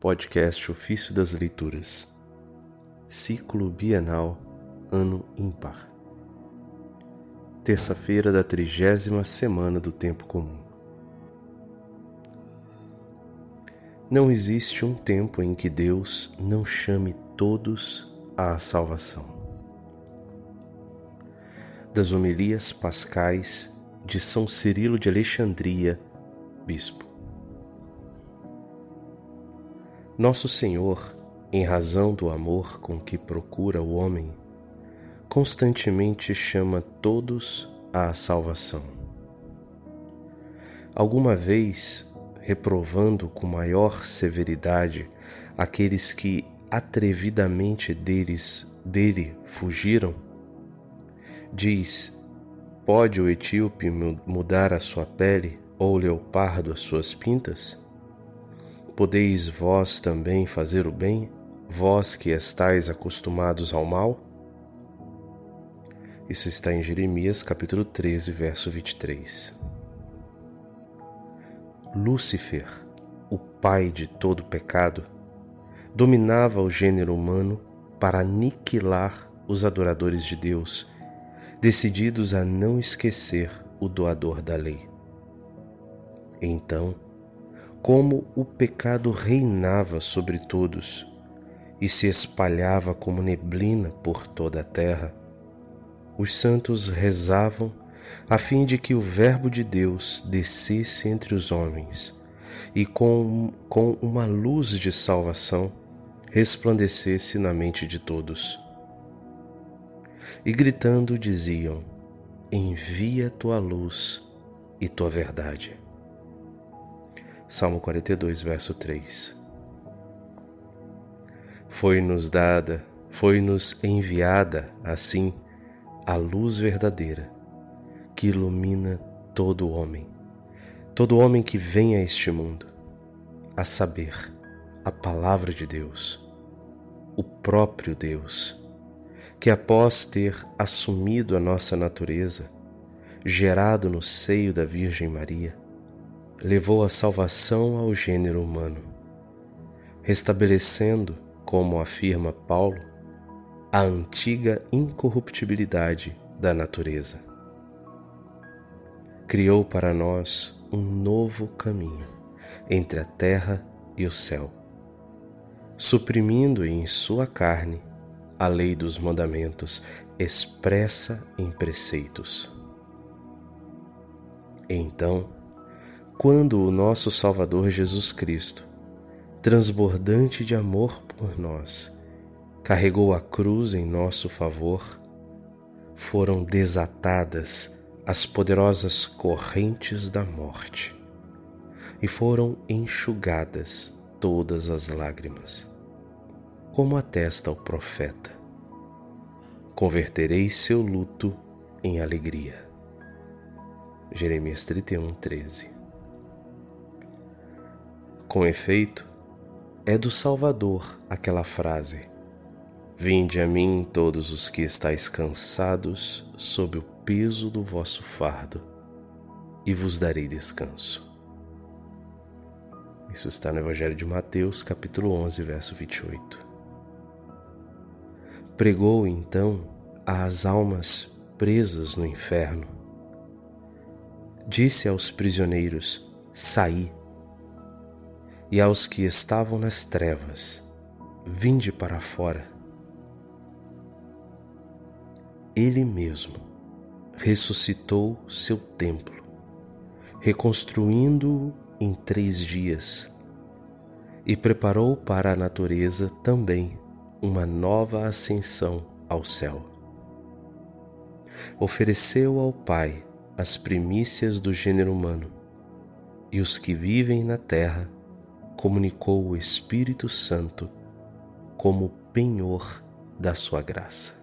Podcast Ofício das Leituras, Ciclo Bienal, Ano Ímpar. Terça-feira da trigésima semana do Tempo Comum. Não existe um tempo em que Deus não chame todos à salvação. Das homilias pascais de São Cirilo de Alexandria, Bispo. Nosso Senhor, em razão do amor com que procura o homem, constantemente chama todos à salvação. Alguma vez, reprovando com maior severidade aqueles que atrevidamente deles, dele fugiram, diz: Pode o etíope mudar a sua pele ou o leopardo as suas pintas? Podeis vós também fazer o bem, vós que estáis acostumados ao mal? Isso está em Jeremias capítulo 13, verso 23. Lúcifer, o pai de todo pecado, dominava o gênero humano para aniquilar os adoradores de Deus, decididos a não esquecer o doador da lei. Então, como o pecado reinava sobre todos e se espalhava como neblina por toda a terra, os santos rezavam a fim de que o Verbo de Deus descesse entre os homens e com, com uma luz de salvação resplandecesse na mente de todos. E gritando diziam: Envia tua luz e tua verdade. Salmo 42, verso 3. Foi-nos dada, foi-nos enviada, assim, a luz verdadeira, que ilumina todo homem, todo homem que vem a este mundo, a saber, a palavra de Deus, o próprio Deus, que após ter assumido a nossa natureza, gerado no seio da Virgem Maria, levou a salvação ao gênero humano, restabelecendo, como afirma Paulo, a antiga incorruptibilidade da natureza. Criou para nós um novo caminho entre a terra e o céu, suprimindo em sua carne a lei dos mandamentos expressa em preceitos. Então, quando o nosso Salvador Jesus Cristo, transbordante de amor por nós, carregou a cruz em nosso favor, foram desatadas as poderosas correntes da morte e foram enxugadas todas as lágrimas. Como atesta o profeta, converterei seu luto em alegria. Jeremias 31, 13 com efeito, é do Salvador aquela frase: Vinde a mim todos os que estáis cansados sob o peso do vosso fardo, e vos darei descanso. Isso está no Evangelho de Mateus, capítulo 11, verso 28. Pregou então às almas presas no inferno. Disse aos prisioneiros: Saí e aos que estavam nas trevas: Vinde para fora. Ele mesmo ressuscitou seu templo, reconstruindo-o em três dias, e preparou para a natureza também uma nova ascensão ao céu. Ofereceu ao Pai as primícias do gênero humano, e os que vivem na terra comunicou o Espírito Santo como penhor da sua graça.